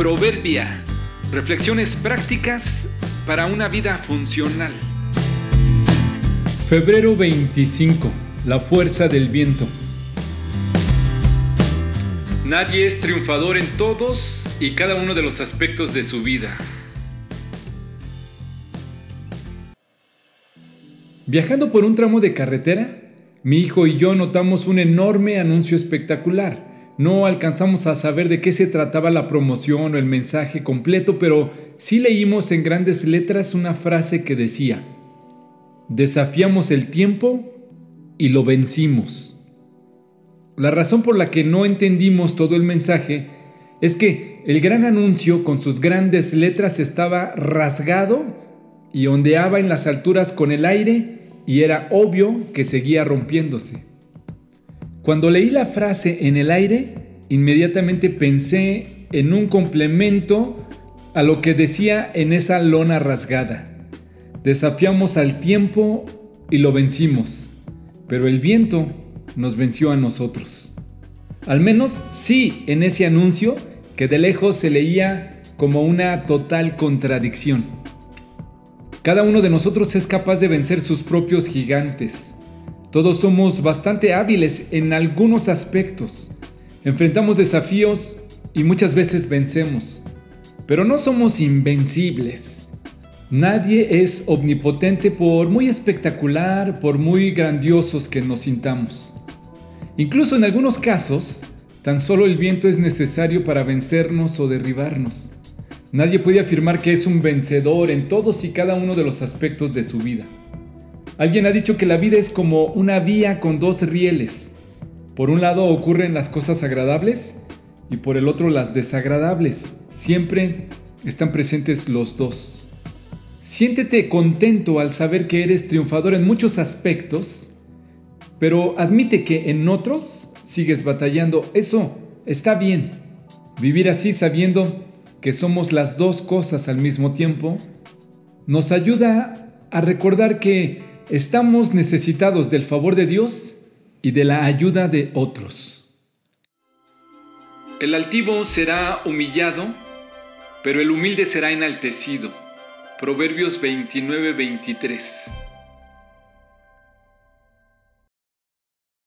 Proverbia. Reflexiones prácticas para una vida funcional. Febrero 25. La fuerza del viento. Nadie es triunfador en todos y cada uno de los aspectos de su vida. Viajando por un tramo de carretera, mi hijo y yo notamos un enorme anuncio espectacular. No alcanzamos a saber de qué se trataba la promoción o el mensaje completo, pero sí leímos en grandes letras una frase que decía, desafiamos el tiempo y lo vencimos. La razón por la que no entendimos todo el mensaje es que el gran anuncio con sus grandes letras estaba rasgado y ondeaba en las alturas con el aire y era obvio que seguía rompiéndose. Cuando leí la frase en el aire, inmediatamente pensé en un complemento a lo que decía en esa lona rasgada. Desafiamos al tiempo y lo vencimos, pero el viento nos venció a nosotros. Al menos sí en ese anuncio que de lejos se leía como una total contradicción. Cada uno de nosotros es capaz de vencer sus propios gigantes todos somos bastante hábiles en algunos aspectos. Enfrentamos desafíos y muchas veces vencemos. Pero no somos invencibles. Nadie es omnipotente por muy espectacular, por muy grandiosos que nos sintamos. Incluso en algunos casos, tan solo el viento es necesario para vencernos o derribarnos. Nadie puede afirmar que es un vencedor en todos y cada uno de los aspectos de su vida. Alguien ha dicho que la vida es como una vía con dos rieles. Por un lado ocurren las cosas agradables y por el otro las desagradables. Siempre están presentes los dos. Siéntete contento al saber que eres triunfador en muchos aspectos, pero admite que en otros sigues batallando. Eso está bien. Vivir así sabiendo que somos las dos cosas al mismo tiempo nos ayuda a recordar que Estamos necesitados del favor de Dios y de la ayuda de otros. El altivo será humillado, pero el humilde será enaltecido. Proverbios 29-23.